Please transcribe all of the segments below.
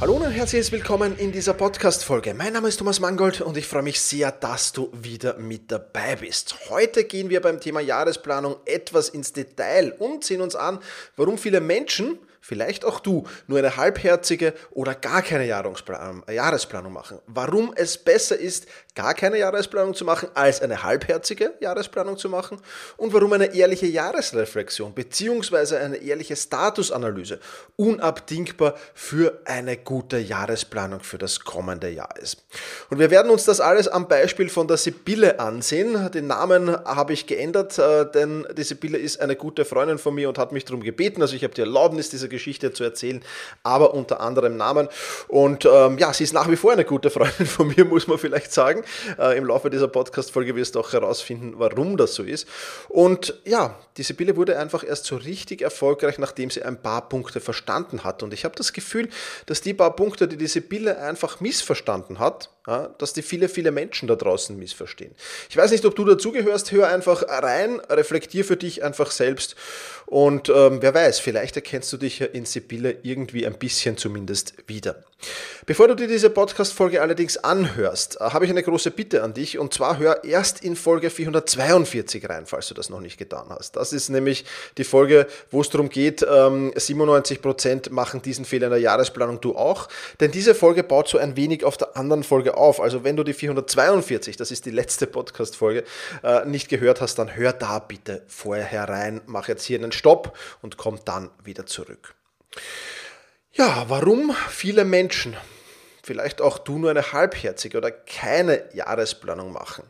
Hallo und herzlich willkommen in dieser Podcast-Folge. Mein Name ist Thomas Mangold und ich freue mich sehr, dass du wieder mit dabei bist. Heute gehen wir beim Thema Jahresplanung etwas ins Detail und sehen uns an, warum viele Menschen vielleicht auch du, nur eine halbherzige oder gar keine äh, Jahresplanung machen. Warum es besser ist, gar keine Jahresplanung zu machen, als eine halbherzige Jahresplanung zu machen und warum eine ehrliche Jahresreflexion bzw. eine ehrliche Statusanalyse unabdingbar für eine gute Jahresplanung für das kommende Jahr ist. Und wir werden uns das alles am Beispiel von der Sibylle ansehen. Den Namen habe ich geändert, äh, denn die Sibylle ist eine gute Freundin von mir und hat mich darum gebeten, also ich habe die Erlaubnis, diese Geschichte zu erzählen, aber unter anderem Namen. Und ähm, ja, sie ist nach wie vor eine gute Freundin von mir, muss man vielleicht sagen. Äh, Im Laufe dieser Podcast-Folge wirst du auch herausfinden, warum das so ist. Und ja, die Sibylle wurde einfach erst so richtig erfolgreich, nachdem sie ein paar Punkte verstanden hat. Und ich habe das Gefühl, dass die paar Punkte, die die Sibylle einfach missverstanden hat, dass die viele, viele Menschen da draußen missverstehen. Ich weiß nicht, ob du dazugehörst, hör einfach rein, reflektier für dich einfach selbst und ähm, wer weiß, vielleicht erkennst du dich ja in Sibylle irgendwie ein bisschen zumindest wieder. Bevor du dir diese Podcast-Folge allerdings anhörst, äh, habe ich eine große Bitte an dich und zwar hör erst in Folge 442 rein, falls du das noch nicht getan hast. Das ist nämlich die Folge, wo es darum geht, 97% ähm, machen diesen Fehler in der Jahresplanung, du auch. Denn diese Folge baut so ein wenig auf der anderen Folge auf. Also wenn du die 442, das ist die letzte Podcast-Folge, äh, nicht gehört hast, dann hör da bitte vorher herein, mach jetzt hier einen Stopp und komm dann wieder zurück. Ja, warum viele Menschen, vielleicht auch du nur eine halbherzige oder keine Jahresplanung machen?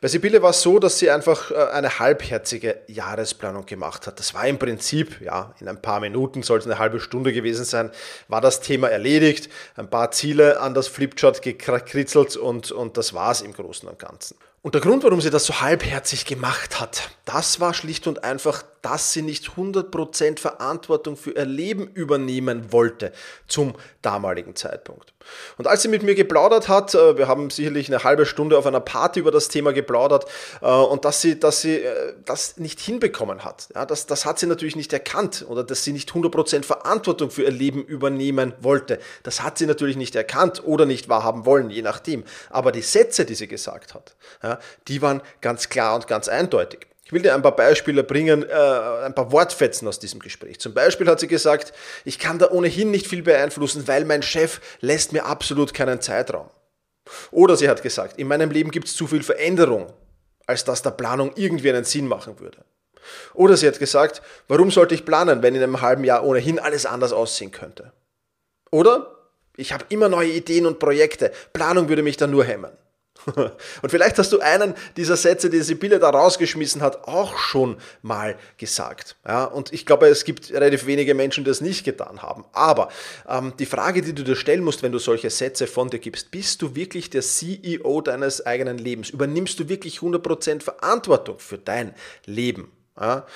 Bei Sibylle war es so, dass sie einfach äh, eine halbherzige Jahresplanung gemacht hat. Das war im Prinzip, ja, in ein paar Minuten, soll es eine halbe Stunde gewesen sein, war das Thema erledigt, ein paar Ziele an das Flipchart gekritzelt und, und das war es im Großen und Ganzen. Und der Grund, warum sie das so halbherzig gemacht hat, das war schlicht und einfach, dass sie nicht 100% Verantwortung für ihr Leben übernehmen wollte zum damaligen Zeitpunkt. Und als sie mit mir geplaudert hat, äh, wir haben sicherlich eine halbe Stunde auf einer Party über das Thema geplaudert, äh, und dass sie, dass sie äh, das nicht hinbekommen hat, ja, das, das hat sie natürlich nicht erkannt oder dass sie nicht 100% Verantwortung für ihr Leben übernehmen wollte. Das hat sie natürlich nicht erkannt oder nicht wahrhaben wollen, je nachdem. Aber die Sätze, die sie gesagt hat, ja, die waren ganz klar und ganz eindeutig. Ich will dir ein paar Beispiele bringen, äh, ein paar Wortfetzen aus diesem Gespräch. Zum Beispiel hat sie gesagt, ich kann da ohnehin nicht viel beeinflussen, weil mein Chef lässt mir absolut keinen Zeitraum. Oder sie hat gesagt, in meinem Leben gibt es zu viel Veränderung, als dass der Planung irgendwie einen Sinn machen würde. Oder sie hat gesagt, warum sollte ich planen, wenn in einem halben Jahr ohnehin alles anders aussehen könnte? Oder ich habe immer neue Ideen und Projekte, Planung würde mich dann nur hemmen. Und vielleicht hast du einen dieser Sätze, die Sibylle da rausgeschmissen hat, auch schon mal gesagt. Ja, und ich glaube, es gibt relativ wenige Menschen, die das nicht getan haben. Aber ähm, die Frage, die du dir stellen musst, wenn du solche Sätze von dir gibst, bist du wirklich der CEO deines eigenen Lebens? Übernimmst du wirklich 100% Verantwortung für dein Leben? Ja?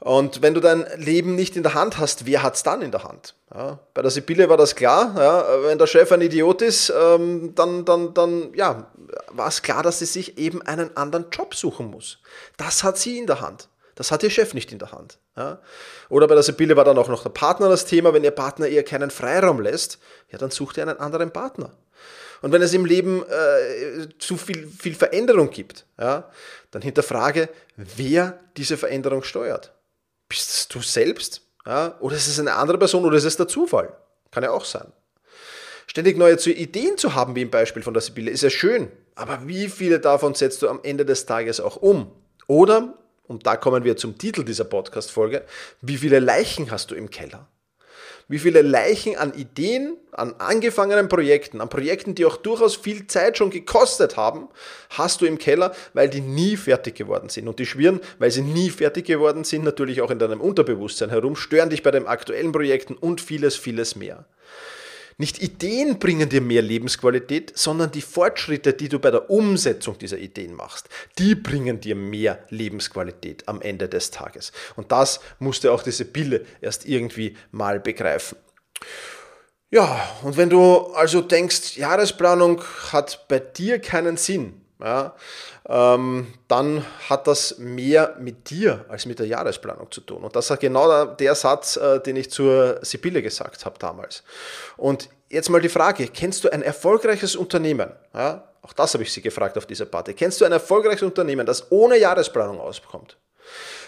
Und wenn du dein Leben nicht in der Hand hast, wer hat es dann in der Hand? Ja, bei der Sibylle war das klar. Ja, wenn der Chef ein Idiot ist, ähm, dann, dann, dann ja, war es klar, dass sie sich eben einen anderen Job suchen muss. Das hat sie in der Hand. Das hat ihr Chef nicht in der Hand. Ja. Oder bei der Sibylle war dann auch noch der Partner das Thema. Wenn ihr Partner ihr keinen Freiraum lässt, ja, dann sucht ihr einen anderen Partner. Und wenn es im Leben äh, zu viel, viel Veränderung gibt, ja, dann hinterfrage, wer diese Veränderung steuert. Bist es du selbst? Ja? Oder ist es eine andere Person oder ist es der Zufall? Kann ja auch sein. Ständig neue Ideen zu haben, wie im Beispiel von der Sibylle, ist ja schön. Aber wie viele davon setzt du am Ende des Tages auch um? Oder, und da kommen wir zum Titel dieser Podcast-Folge, wie viele Leichen hast du im Keller? Wie viele Leichen an Ideen, an angefangenen Projekten, an Projekten, die auch durchaus viel Zeit schon gekostet haben, hast du im Keller, weil die nie fertig geworden sind. Und die schwirren, weil sie nie fertig geworden sind, natürlich auch in deinem Unterbewusstsein herum, stören dich bei den aktuellen Projekten und vieles, vieles mehr. Nicht Ideen bringen dir mehr Lebensqualität, sondern die Fortschritte, die du bei der Umsetzung dieser Ideen machst, die bringen dir mehr Lebensqualität am Ende des Tages. Und das musste auch diese Pille erst irgendwie mal begreifen. Ja, und wenn du also denkst, Jahresplanung hat bei dir keinen Sinn, ja, ähm, dann hat das mehr mit dir als mit der Jahresplanung zu tun. Und das ist genau der, Satz, äh, den ich zur Sibylle gesagt habe damals. Und jetzt mal die Frage, kennst du ein erfolgreiches Unternehmen? Ja, auch das habe ich sie gefragt auf dieser Party. Kennst du ein erfolgreiches Unternehmen, das ohne Jahresplanung auskommt?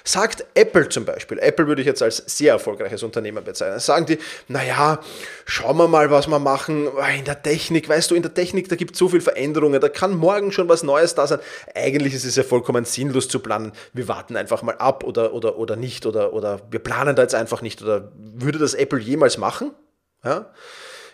Sagt Apple zum Beispiel, Apple würde ich jetzt als sehr erfolgreiches Unternehmen bezeichnen, sagen die, naja, schauen wir mal, was wir machen in der Technik. Weißt du, in der Technik, da gibt es so viele Veränderungen, da kann morgen schon was Neues da sein. Eigentlich ist es ja vollkommen sinnlos zu planen. Wir warten einfach mal ab oder, oder, oder nicht oder, oder wir planen da jetzt einfach nicht. Oder würde das Apple jemals machen? Ja?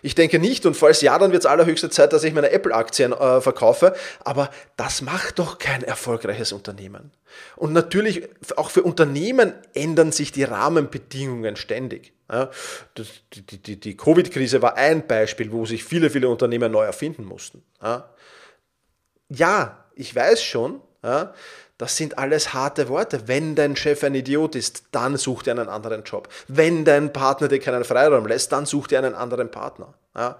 Ich denke nicht und falls ja, dann wird es allerhöchste Zeit, dass ich meine Apple-Aktien äh, verkaufe. Aber das macht doch kein erfolgreiches Unternehmen. Und natürlich, auch für Unternehmen ändern sich die Rahmenbedingungen ständig. Ja, die, die, die Covid-Krise war ein Beispiel, wo sich viele, viele Unternehmen neu erfinden mussten. Ja, ja ich weiß schon, ja, das sind alles harte Worte. Wenn dein Chef ein Idiot ist, dann such dir einen anderen Job. Wenn dein Partner dir keinen Freiraum lässt, dann such dir einen anderen Partner. Ja,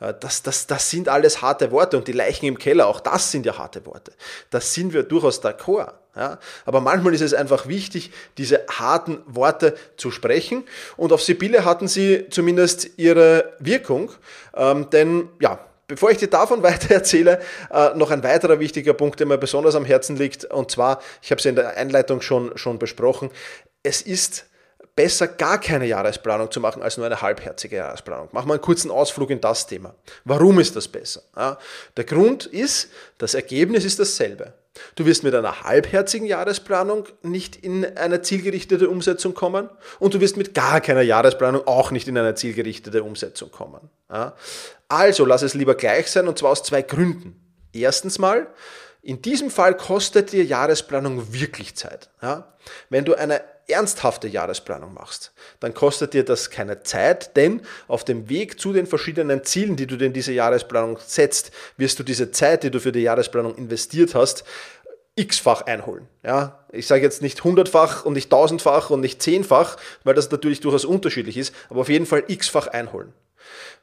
äh, das, das, das sind alles harte Worte und die Leichen im Keller, auch das sind ja harte Worte. Das sind wir durchaus d'accord. Ja, aber manchmal ist es einfach wichtig, diese harten Worte zu sprechen. Und auf Sibylle hatten sie zumindest ihre Wirkung. Ähm, denn ja, Bevor ich dir davon weiter erzähle, äh, noch ein weiterer wichtiger Punkt, der mir besonders am Herzen liegt. Und zwar, ich habe es in der Einleitung schon, schon besprochen, es ist besser, gar keine Jahresplanung zu machen, als nur eine halbherzige Jahresplanung. Machen wir einen kurzen Ausflug in das Thema. Warum ist das besser? Der Grund ist, das Ergebnis ist dasselbe. Du wirst mit einer halbherzigen Jahresplanung nicht in eine zielgerichtete Umsetzung kommen und du wirst mit gar keiner Jahresplanung auch nicht in eine zielgerichtete Umsetzung kommen. Also lass es lieber gleich sein und zwar aus zwei Gründen. Erstens mal, in diesem Fall kostet dir Jahresplanung wirklich Zeit. Ja? Wenn du eine ernsthafte Jahresplanung machst, dann kostet dir das keine Zeit, denn auf dem Weg zu den verschiedenen Zielen, die du dir in diese Jahresplanung setzt, wirst du diese Zeit, die du für die Jahresplanung investiert hast, x-fach einholen. Ja, ich sage jetzt nicht hundertfach und nicht tausendfach und nicht zehnfach, weil das natürlich durchaus unterschiedlich ist, aber auf jeden Fall x-fach einholen.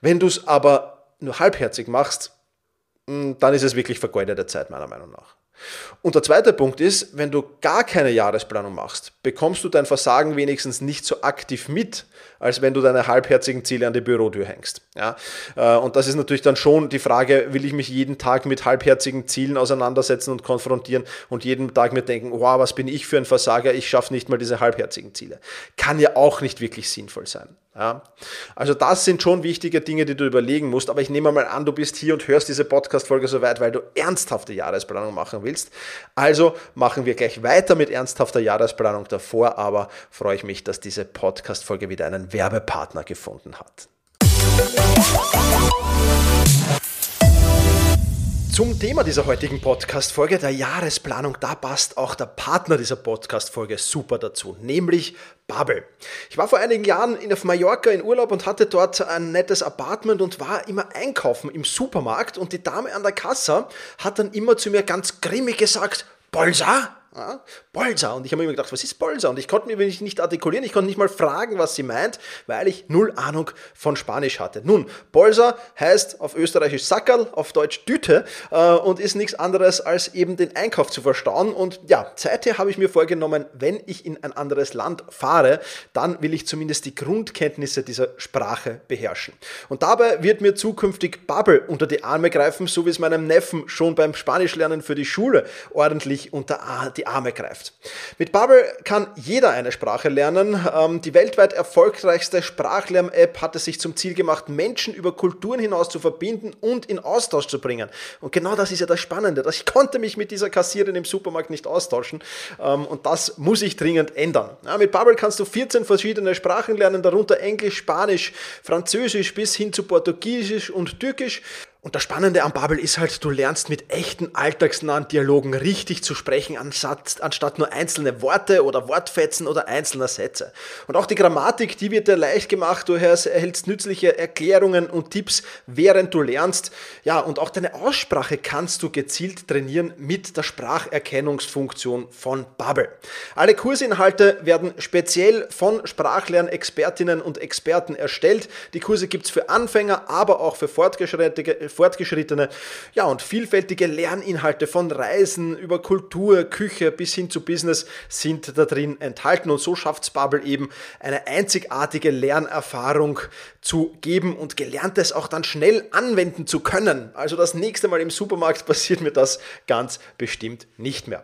Wenn du es aber nur halbherzig machst, dann ist es wirklich vergeudete Zeit, meiner Meinung nach. Und der zweite Punkt ist, wenn du gar keine Jahresplanung machst, bekommst du dein Versagen wenigstens nicht so aktiv mit, als wenn du deine halbherzigen Ziele an die Bürotür hängst. Ja? Äh, und das ist natürlich dann schon die Frage, will ich mich jeden Tag mit halbherzigen Zielen auseinandersetzen und konfrontieren und jeden Tag mir denken, wow, was bin ich für ein Versager, ich schaffe nicht mal diese halbherzigen Ziele. Kann ja auch nicht wirklich sinnvoll sein. Ja, also das sind schon wichtige Dinge, die du überlegen musst, aber ich nehme mal an, du bist hier und hörst diese Podcast-Folge so weit, weil du ernsthafte Jahresplanung machen willst. Also machen wir gleich weiter mit ernsthafter Jahresplanung. Davor aber freue ich mich, dass diese Podcast-Folge wieder einen Werbepartner gefunden hat. Zum Thema dieser heutigen Podcast-Folge, der Jahresplanung, da passt auch der Partner dieser Podcast-Folge super dazu, nämlich Bubble. Ich war vor einigen Jahren in, auf Mallorca in Urlaub und hatte dort ein nettes Apartment und war immer einkaufen im Supermarkt. Und die Dame an der Kasse hat dann immer zu mir ganz grimmig gesagt, Bolsa, ja, Bolsa. Und ich habe mir immer gedacht, was ist Bolsa? Und ich konnte mir nicht artikulieren, ich konnte nicht mal fragen, was sie meint, weil ich null Ahnung von Spanisch hatte. Nun, Bolsa heißt auf Österreichisch Sackerl, auf Deutsch Düte äh, und ist nichts anderes als eben den Einkauf zu verstauen. Und ja, seither habe ich mir vorgenommen, wenn ich in ein anderes Land fahre, dann will ich zumindest die Grundkenntnisse dieser Sprache beherrschen. Und dabei wird mir zukünftig Bubble unter die Arme greifen, so wie es meinem Neffen schon beim Spanischlernen für die Schule ordentlich unter die die Arme greift. Mit Bubble kann jeder eine Sprache lernen. Ähm, die weltweit erfolgreichste Sprachlern-App hat es sich zum Ziel gemacht, Menschen über Kulturen hinaus zu verbinden und in Austausch zu bringen. Und genau das ist ja das Spannende. Ich konnte mich mit dieser Kassiererin im Supermarkt nicht austauschen ähm, und das muss ich dringend ändern. mit Bubble kannst du 14 verschiedene Sprachen lernen, darunter Englisch, Spanisch, Französisch bis hin zu Portugiesisch und Türkisch. Und das Spannende am Bubble ist halt, du lernst mit echten alltagsnahen Dialogen richtig zu sprechen, anstatt nur einzelne Worte oder Wortfetzen oder einzelner Sätze. Und auch die Grammatik, die wird dir leicht gemacht. Du erhältst nützliche Erklärungen und Tipps, während du lernst. Ja, und auch deine Aussprache kannst du gezielt trainieren mit der Spracherkennungsfunktion von Bubble. Alle Kursinhalte werden speziell von Sprachlernexpertinnen und Experten erstellt. Die Kurse gibt's für Anfänger, aber auch für Fortgeschrittene fortgeschrittene ja, und vielfältige Lerninhalte von Reisen über Kultur, Küche bis hin zu Business sind da drin enthalten. Und so schafft Bubble eben eine einzigartige Lernerfahrung zu geben und Gelerntes auch dann schnell anwenden zu können. Also das nächste Mal im Supermarkt passiert mir das ganz bestimmt nicht mehr.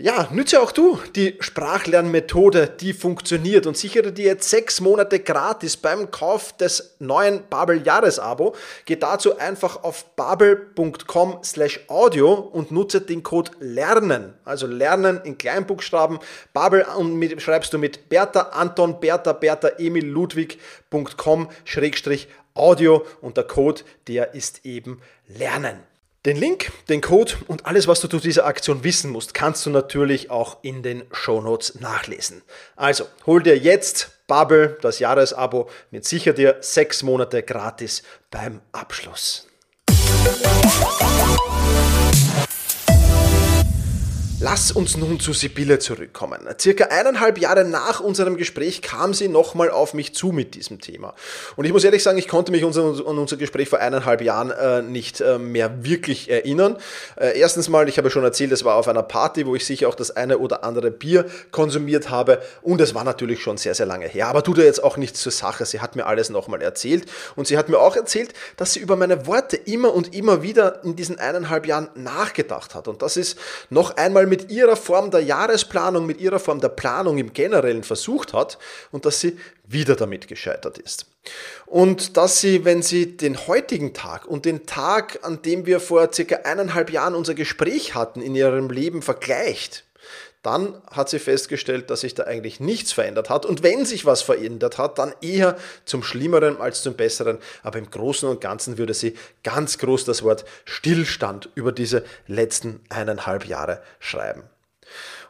Ja, nütze auch du die Sprachlernmethode, die funktioniert und sichere dir jetzt sechs Monate gratis beim Kauf des neuen Babel Jahresabo. Geh dazu einfach auf babel.com slash audio und nutze den Code LERNEN, also Lernen in Kleinbuchstaben. Babel und mit, schreibst du mit Bertha Anton Bertha Bertha Emil Ludwig.com schrägstrich Audio und der Code, der ist eben Lernen. Den Link, den Code und alles, was du zu dieser Aktion wissen musst, kannst du natürlich auch in den Show Notes nachlesen. Also, hol dir jetzt Bubble, das Jahresabo, mit sicher dir sechs Monate gratis beim Abschluss. Lass uns nun zu Sibylle zurückkommen. Circa eineinhalb Jahre nach unserem Gespräch kam sie nochmal auf mich zu mit diesem Thema. Und ich muss ehrlich sagen, ich konnte mich an unser Gespräch vor eineinhalb Jahren äh, nicht äh, mehr wirklich erinnern. Äh, erstens mal, ich habe schon erzählt, es war auf einer Party, wo ich sicher auch das eine oder andere Bier konsumiert habe. Und es war natürlich schon sehr, sehr lange her. Aber tut ja jetzt auch nichts zur Sache. Sie hat mir alles nochmal erzählt. Und sie hat mir auch erzählt, dass sie über meine Worte immer und immer wieder in diesen eineinhalb Jahren nachgedacht hat. Und das ist noch einmal mit ihrer Form der Jahresplanung, mit ihrer Form der Planung im Generellen versucht hat und dass sie wieder damit gescheitert ist. Und dass sie, wenn sie den heutigen Tag und den Tag, an dem wir vor circa eineinhalb Jahren unser Gespräch hatten, in ihrem Leben vergleicht, dann hat sie festgestellt, dass sich da eigentlich nichts verändert hat. Und wenn sich was verändert hat, dann eher zum Schlimmeren als zum Besseren. Aber im Großen und Ganzen würde sie ganz groß das Wort Stillstand über diese letzten eineinhalb Jahre schreiben.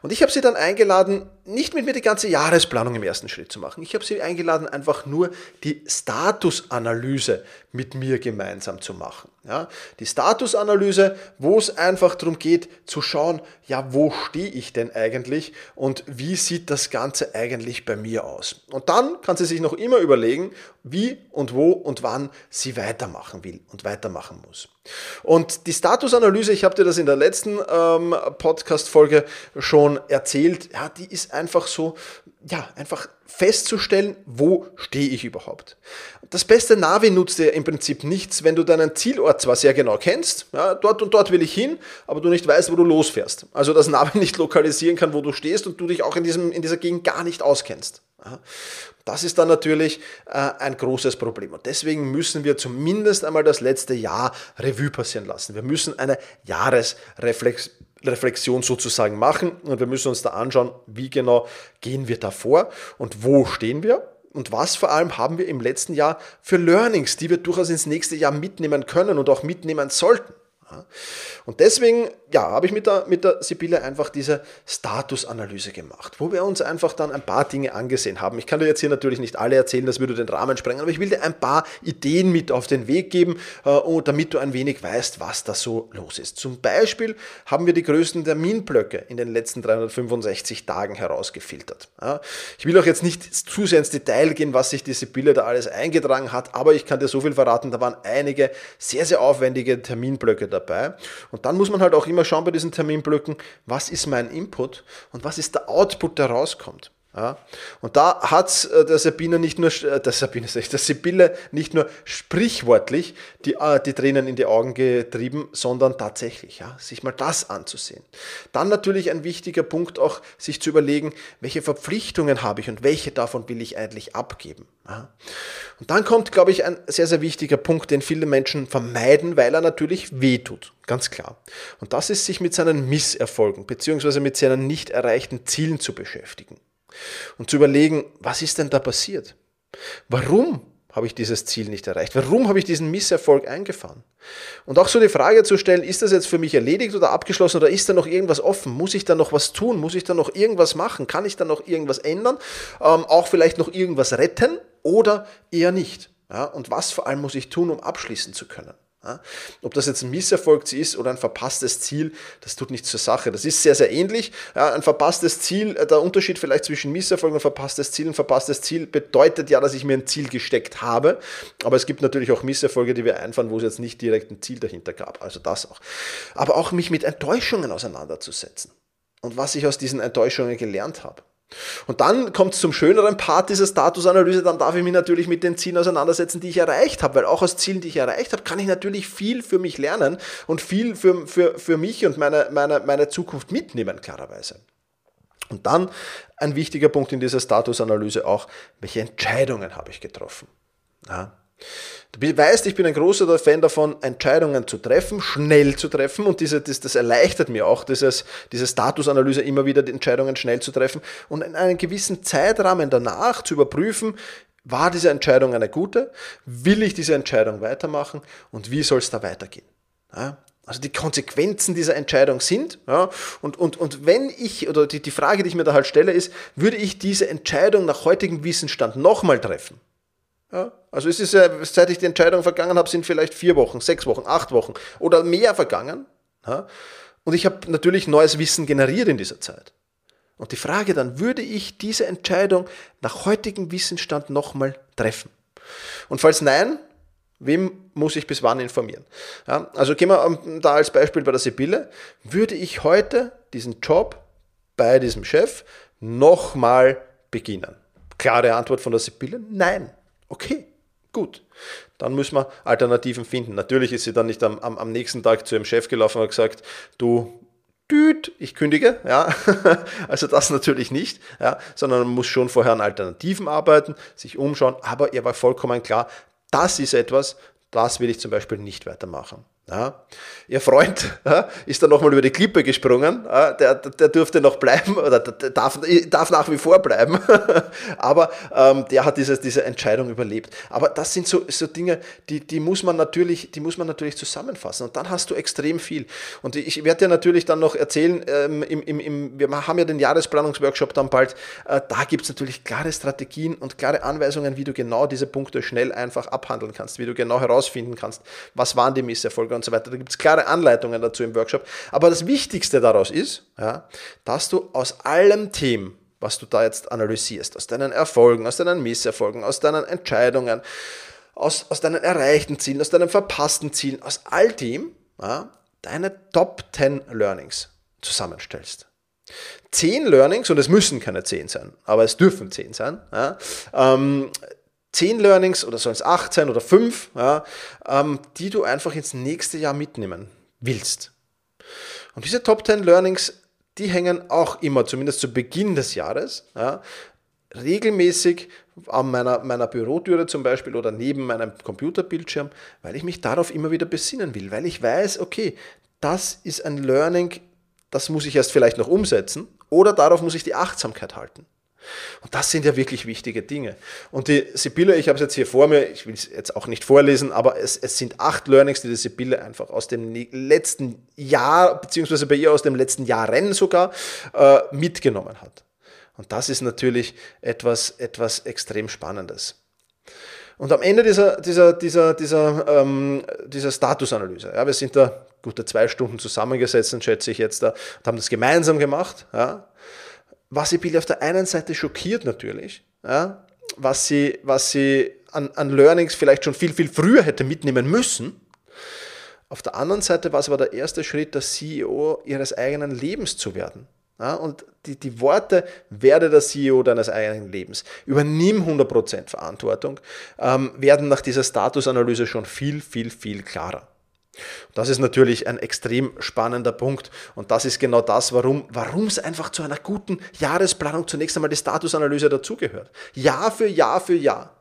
Und ich habe sie dann eingeladen, nicht mit mir die ganze Jahresplanung im ersten Schritt zu machen. Ich habe sie eingeladen, einfach nur die Statusanalyse mit mir gemeinsam zu machen. Ja, die Statusanalyse, wo es einfach darum geht zu schauen, ja, wo stehe ich denn eigentlich und wie sieht das Ganze eigentlich bei mir aus. Und dann kann sie sich noch immer überlegen, wie und wo und wann sie weitermachen will und weitermachen muss. Und die Statusanalyse, ich habe dir das in der letzten ähm, Podcast-Folge schon erzählt, ja, die ist einfach so, ja, einfach festzustellen, wo stehe ich überhaupt. Das beste Navi nutzt dir im Prinzip nichts, wenn du deinen Zielort zwar sehr genau kennst, ja, dort und dort will ich hin, aber du nicht weißt, wo du losfährst. Also das Navi nicht lokalisieren kann, wo du stehst und du dich auch in, diesem, in dieser Gegend gar nicht auskennst. Das ist dann natürlich äh, ein großes Problem. Und deswegen müssen wir zumindest einmal das letzte Jahr Revue passieren lassen. Wir müssen eine Jahresreflexion sozusagen machen und wir müssen uns da anschauen, wie genau gehen wir da vor und wo stehen wir und was vor allem haben wir im letzten Jahr für Learnings, die wir durchaus ins nächste Jahr mitnehmen können und auch mitnehmen sollten. Und deswegen ja, habe ich mit der, mit der Sibylle einfach diese Statusanalyse gemacht, wo wir uns einfach dann ein paar Dinge angesehen haben. Ich kann dir jetzt hier natürlich nicht alle erzählen, das würde den Rahmen sprengen, aber ich will dir ein paar Ideen mit auf den Weg geben, äh, damit du ein wenig weißt, was da so los ist. Zum Beispiel haben wir die größten Terminblöcke in den letzten 365 Tagen herausgefiltert. Ich will auch jetzt nicht zu sehr ins Detail gehen, was sich die Sibylle da alles eingetragen hat, aber ich kann dir so viel verraten, da waren einige sehr, sehr aufwendige Terminblöcke dabei. Und dann muss man halt auch immer schauen bei diesen Terminblöcken, was ist mein Input und was ist der Output, der rauskommt. Ja, und da hat äh, der Sabine nicht nur, äh, der Sabine ich, der Sibylle nicht nur sprichwortlich die, äh, die Tränen in die Augen getrieben, sondern tatsächlich, ja, sich mal das anzusehen. Dann natürlich ein wichtiger Punkt auch, sich zu überlegen, welche Verpflichtungen habe ich und welche davon will ich eigentlich abgeben. Ja. Und dann kommt, glaube ich, ein sehr, sehr wichtiger Punkt, den viele Menschen vermeiden, weil er natürlich wehtut. Ganz klar. Und das ist, sich mit seinen Misserfolgen beziehungsweise mit seinen nicht erreichten Zielen zu beschäftigen und zu überlegen, was ist denn da passiert? Warum habe ich dieses Ziel nicht erreicht? Warum habe ich diesen Misserfolg eingefahren? Und auch so die Frage zu stellen, ist das jetzt für mich erledigt oder abgeschlossen oder ist da noch irgendwas offen? Muss ich da noch was tun? Muss ich da noch irgendwas machen? Kann ich da noch irgendwas ändern? Ähm, auch vielleicht noch irgendwas retten oder eher nicht? Ja, und was vor allem muss ich tun, um abschließen zu können? Ob das jetzt ein Misserfolg ist oder ein verpasstes Ziel, das tut nichts zur Sache. Das ist sehr, sehr ähnlich. Ja, ein verpasstes Ziel, äh, der Unterschied vielleicht zwischen Misserfolg und verpasstes Ziel. Ein verpasstes Ziel bedeutet ja, dass ich mir ein Ziel gesteckt habe. Aber es gibt natürlich auch Misserfolge, die wir einfahren, wo es jetzt nicht direkt ein Ziel dahinter gab. Also das auch. Aber auch mich mit Enttäuschungen auseinanderzusetzen. Und was ich aus diesen Enttäuschungen gelernt habe. Und dann kommt es zum schöneren Part dieser Statusanalyse, dann darf ich mich natürlich mit den Zielen auseinandersetzen, die ich erreicht habe, weil auch aus Zielen, die ich erreicht habe, kann ich natürlich viel für mich lernen und viel für, für, für mich und meine, meine, meine Zukunft mitnehmen, klarerweise. Und dann ein wichtiger Punkt in dieser Statusanalyse auch, welche Entscheidungen habe ich getroffen? Ja. Du weißt, ich bin ein großer Fan davon, Entscheidungen zu treffen, schnell zu treffen und diese, das, das erleichtert mir auch, dieses, diese Statusanalyse immer wieder, die Entscheidungen schnell zu treffen und in einem gewissen Zeitrahmen danach zu überprüfen, war diese Entscheidung eine gute? Will ich diese Entscheidung weitermachen? Und wie soll es da weitergehen? Ja, also die Konsequenzen dieser Entscheidung sind. Ja, und, und, und wenn ich, oder die, die Frage, die ich mir da halt stelle, ist, würde ich diese Entscheidung nach heutigem Wissensstand nochmal treffen? Ja, also es ist ja, seit ich die Entscheidung vergangen habe, sind vielleicht vier Wochen, sechs Wochen, acht Wochen oder mehr vergangen. Und ich habe natürlich neues Wissen generiert in dieser Zeit. Und die Frage dann, würde ich diese Entscheidung nach heutigem Wissensstand nochmal treffen? Und falls nein, wem muss ich bis wann informieren? Ja, also gehen wir da als Beispiel bei der Sibylle. Würde ich heute diesen Job bei diesem Chef nochmal beginnen? Klare Antwort von der Sibylle, nein. Okay, gut. Dann müssen wir Alternativen finden. Natürlich ist sie dann nicht am, am, nächsten Tag zu ihrem Chef gelaufen und gesagt, du, düt, ich kündige, ja, also das natürlich nicht, ja, sondern man muss schon vorher an Alternativen arbeiten, sich umschauen, aber ihr war vollkommen klar, das ist etwas, das will ich zum Beispiel nicht weitermachen. Ja. Ihr Freund ja, ist dann nochmal über die Klippe gesprungen. Ja, der, der durfte noch bleiben oder der darf, darf nach wie vor bleiben. Aber ähm, der hat diese, diese Entscheidung überlebt. Aber das sind so, so Dinge, die, die, muss man natürlich, die muss man natürlich zusammenfassen. Und dann hast du extrem viel. Und ich werde dir natürlich dann noch erzählen, ähm, im, im, im, wir haben ja den Jahresplanungsworkshop dann bald. Äh, da gibt es natürlich klare Strategien und klare Anweisungen, wie du genau diese Punkte schnell einfach abhandeln kannst, wie du genau herausfinden kannst, was waren die Misserfolge und so weiter. Da gibt es klare Anleitungen dazu im Workshop. Aber das Wichtigste daraus ist, ja, dass du aus allem Themen, was du da jetzt analysierst, aus deinen Erfolgen, aus deinen Misserfolgen, aus deinen Entscheidungen, aus, aus deinen erreichten Zielen, aus deinen verpassten Zielen, aus all dem ja, deine Top 10 Learnings zusammenstellst. Zehn Learnings, und es müssen keine zehn sein, aber es dürfen zehn sein, ja, ähm, zehn Learnings oder sollen es acht sein oder fünf, ja, ähm, die du einfach ins nächste Jahr mitnehmen willst. Und diese Top 10 Learnings, die hängen auch immer, zumindest zu Beginn des Jahres, ja, regelmäßig an meiner, meiner Bürotüre zum Beispiel oder neben meinem Computerbildschirm, weil ich mich darauf immer wieder besinnen will, weil ich weiß, okay, das ist ein Learning, das muss ich erst vielleicht noch umsetzen oder darauf muss ich die Achtsamkeit halten. Und das sind ja wirklich wichtige Dinge. Und die Sibylle, ich habe es jetzt hier vor mir, ich will es jetzt auch nicht vorlesen, aber es, es sind acht Learnings, die die Sibylle einfach aus dem letzten Jahr, beziehungsweise bei ihr aus dem letzten Jahren sogar, äh, mitgenommen hat. Und das ist natürlich etwas, etwas extrem Spannendes. Und am Ende dieser, dieser, dieser, dieser, ähm, dieser Statusanalyse, ja, wir sind da gute zwei Stunden zusammengesetzt, schätze ich jetzt da, und haben das gemeinsam gemacht, ja, was Sibylle auf der einen Seite schockiert natürlich, ja, was sie, was sie an, an Learnings vielleicht schon viel, viel früher hätte mitnehmen müssen. Auf der anderen Seite war es aber der erste Schritt, der CEO ihres eigenen Lebens zu werden. Ja, und die, die Worte, werde der CEO deines eigenen Lebens, übernimm 100% Verantwortung, ähm, werden nach dieser Statusanalyse schon viel, viel, viel klarer. Das ist natürlich ein extrem spannender Punkt und das ist genau das, warum, warum es einfach zu einer guten Jahresplanung zunächst einmal die Statusanalyse dazugehört. Jahr für Jahr für Jahr.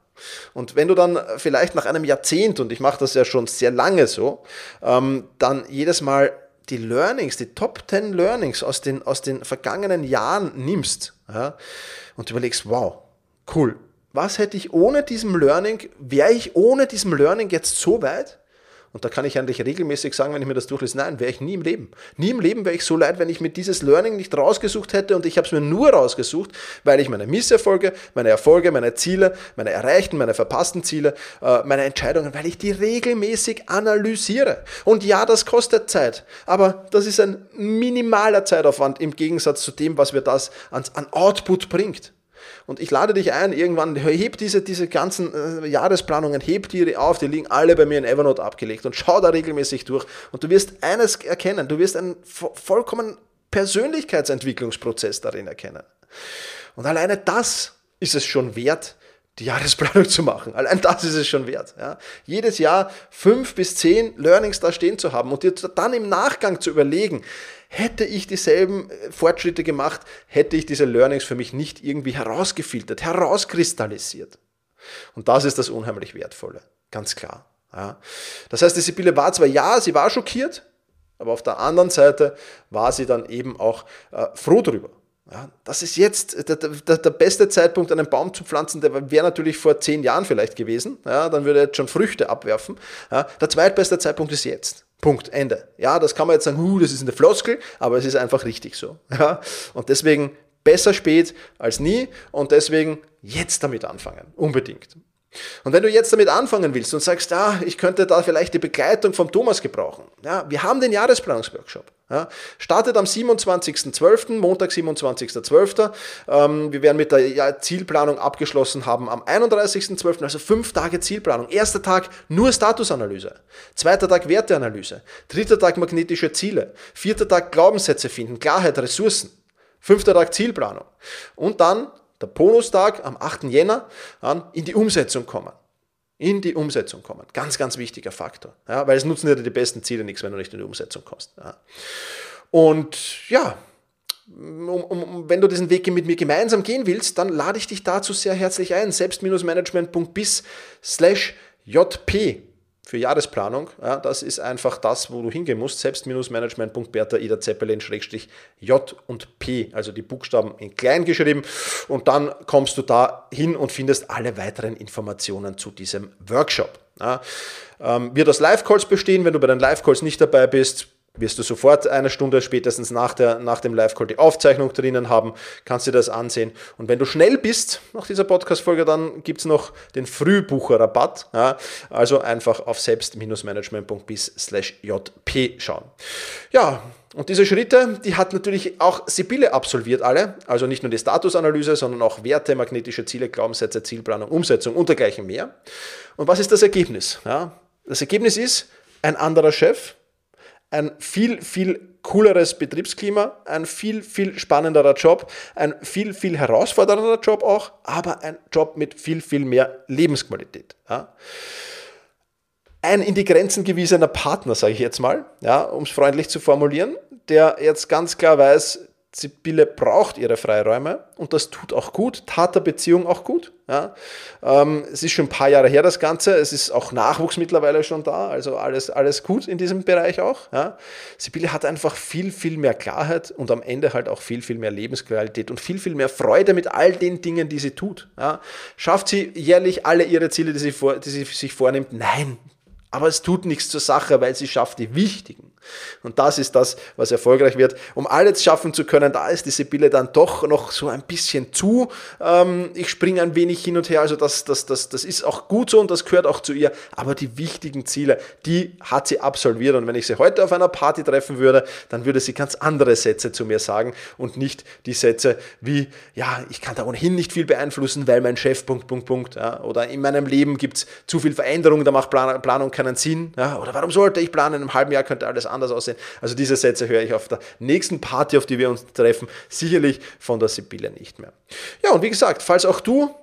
Und wenn du dann vielleicht nach einem Jahrzehnt, und ich mache das ja schon sehr lange so, ähm, dann jedes Mal die Learnings, die Top 10 Learnings aus den, aus den vergangenen Jahren nimmst ja, und überlegst, wow, cool, was hätte ich ohne diesem Learning, wäre ich ohne diesem Learning jetzt so weit? Und da kann ich eigentlich regelmäßig sagen, wenn ich mir das durchlese, nein, wäre ich nie im Leben. Nie im Leben wäre ich so leid, wenn ich mir dieses Learning nicht rausgesucht hätte und ich habe es mir nur rausgesucht, weil ich meine Misserfolge, meine Erfolge, meine Ziele, meine erreichten, meine verpassten Ziele, äh, meine Entscheidungen, weil ich die regelmäßig analysiere. Und ja, das kostet Zeit, aber das ist ein minimaler Zeitaufwand im Gegensatz zu dem, was mir das an Output bringt. Und ich lade dich ein, irgendwann, heb diese, diese ganzen äh, Jahresplanungen, heb die auf, die liegen alle bei mir in Evernote abgelegt und schau da regelmäßig durch. Und du wirst eines erkennen, du wirst einen vollkommen Persönlichkeitsentwicklungsprozess darin erkennen. Und alleine das ist es schon wert, die Jahresplanung zu machen. Allein das ist es schon wert. Ja. Jedes Jahr fünf bis zehn Learnings da stehen zu haben und dir dann im Nachgang zu überlegen, hätte ich dieselben äh, Fortschritte gemacht, hätte ich diese Learnings für mich nicht irgendwie herausgefiltert, herauskristallisiert. Und das ist das unheimlich Wertvolle, ganz klar. Ja. Das heißt, die Sibylle war zwar ja, sie war schockiert, aber auf der anderen Seite war sie dann eben auch äh, froh darüber. Ja, das ist jetzt der, der, der, beste Zeitpunkt, einen Baum zu pflanzen, der wäre natürlich vor zehn Jahren vielleicht gewesen. Ja, dann würde er jetzt schon Früchte abwerfen. Ja, der zweitbeste Zeitpunkt ist jetzt. Punkt, Ende. Ja, das kann man jetzt sagen, uh, das ist eine Floskel, aber es ist einfach richtig so. Ja, und deswegen besser spät als nie und deswegen jetzt damit anfangen. Unbedingt. Und wenn du jetzt damit anfangen willst und sagst, ah, ich könnte da vielleicht die Begleitung vom Thomas gebrauchen. Ja, wir haben den Jahresplanungsworkshop. Ja, startet am 27.12., Montag, 27.12. Ähm, wir werden mit der Zielplanung abgeschlossen haben am 31.12., also fünf Tage Zielplanung. Erster Tag nur Statusanalyse. Zweiter Tag Werteanalyse. Dritter Tag magnetische Ziele. Vierter Tag Glaubenssätze finden, Klarheit, Ressourcen. Fünfter Tag Zielplanung. Und dann der Bonustag am 8. Jänner an, in die Umsetzung kommen. In die Umsetzung kommen. Ganz, ganz wichtiger Faktor. Ja, weil es nutzen dir die besten Ziele nichts, wenn du nicht in die Umsetzung kommst. Ja. Und ja, um, um, wenn du diesen Weg mit mir gemeinsam gehen willst, dann lade ich dich dazu sehr herzlich ein. Selbst-management.bis slash jp für Jahresplanung, ja, das ist einfach das, wo du hingehen musst. Selbst-management.bertha Ida Zeppelin J und P, also die Buchstaben in klein geschrieben. Und dann kommst du da hin und findest alle weiteren Informationen zu diesem Workshop. Ja, ähm, wird aus Live-Calls bestehen. Wenn du bei den Live-Calls nicht dabei bist, wirst du sofort eine Stunde spätestens nach, der, nach dem Live-Call die Aufzeichnung drinnen haben, kannst dir das ansehen. Und wenn du schnell bist nach dieser Podcast-Folge, dann gibt es noch den Frühbucherrabatt. Ja, also einfach auf selbst-management.bis jp schauen. Ja, und diese Schritte, die hat natürlich auch Sibylle absolviert, alle. Also nicht nur die Statusanalyse, sondern auch Werte, magnetische Ziele, Glaubenssätze, Zielplanung, Umsetzung und dergleichen mehr. Und was ist das Ergebnis? Ja, das Ergebnis ist ein anderer Chef, ein viel, viel cooleres Betriebsklima, ein viel, viel spannenderer Job, ein viel, viel herausfordernder Job auch, aber ein Job mit viel, viel mehr Lebensqualität. Ja. Ein in die Grenzen gewiesener Partner, sage ich jetzt mal, ja, um es freundlich zu formulieren, der jetzt ganz klar weiß, Sibylle braucht ihre Freiräume und das tut auch gut, tat der Beziehung auch gut. Ja. Ähm, es ist schon ein paar Jahre her das Ganze, es ist auch Nachwuchs mittlerweile schon da, also alles, alles gut in diesem Bereich auch. Ja. Sibylle hat einfach viel, viel mehr Klarheit und am Ende halt auch viel, viel mehr Lebensqualität und viel, viel mehr Freude mit all den Dingen, die sie tut. Ja. Schafft sie jährlich alle ihre Ziele, die sie, vor, die sie sich vornimmt? Nein, aber es tut nichts zur Sache, weil sie schafft die wichtigen. Und das ist das, was erfolgreich wird. Um alles schaffen zu können, da ist die Sibylle dann doch noch so ein bisschen zu. Ähm, ich springe ein wenig hin und her, also das, das, das, das ist auch gut so und das gehört auch zu ihr. Aber die wichtigen Ziele, die hat sie absolviert. Und wenn ich sie heute auf einer Party treffen würde, dann würde sie ganz andere Sätze zu mir sagen und nicht die Sätze wie, ja, ich kann da ohnehin nicht viel beeinflussen, weil mein Chef, Punkt, Punkt, Punkt. Ja, oder in meinem Leben gibt es zu viel Veränderung, da macht Planung keinen Sinn. Ja, oder warum sollte ich planen? In einem halben Jahr könnte alles anders aussehen. Also diese Sätze höre ich auf der nächsten Party, auf die wir uns treffen, sicherlich von der Sibylle nicht mehr. Ja, und wie gesagt, falls auch du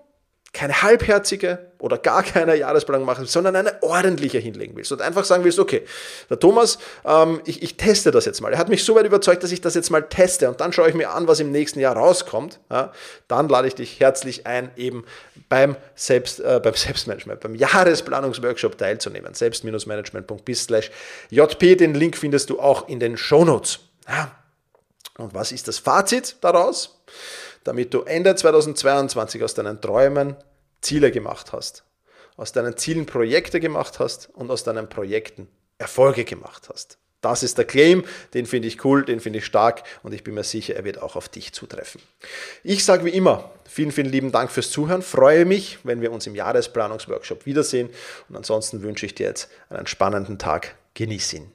keine halbherzige oder gar keine Jahresplanung machen, sondern eine ordentliche hinlegen willst und einfach sagen willst, okay, der Thomas, ähm, ich, ich, teste das jetzt mal. Er hat mich so weit überzeugt, dass ich das jetzt mal teste und dann schaue ich mir an, was im nächsten Jahr rauskommt. Ja, dann lade ich dich herzlich ein, eben beim, Selbst, äh, beim Selbstmanagement, beim Jahresplanungsworkshop teilzunehmen. Selbst-management.bis jp, den Link findest du auch in den Shownotes. Ja. Und was ist das Fazit daraus? Damit du Ende 2022 aus deinen Träumen Ziele gemacht hast, aus deinen Zielen Projekte gemacht hast und aus deinen Projekten Erfolge gemacht hast. Das ist der Claim, den finde ich cool, den finde ich stark und ich bin mir sicher, er wird auch auf dich zutreffen. Ich sage wie immer, vielen, vielen lieben Dank fürs Zuhören. Freue mich, wenn wir uns im Jahresplanungsworkshop wiedersehen und ansonsten wünsche ich dir jetzt einen spannenden Tag. Genieß ihn.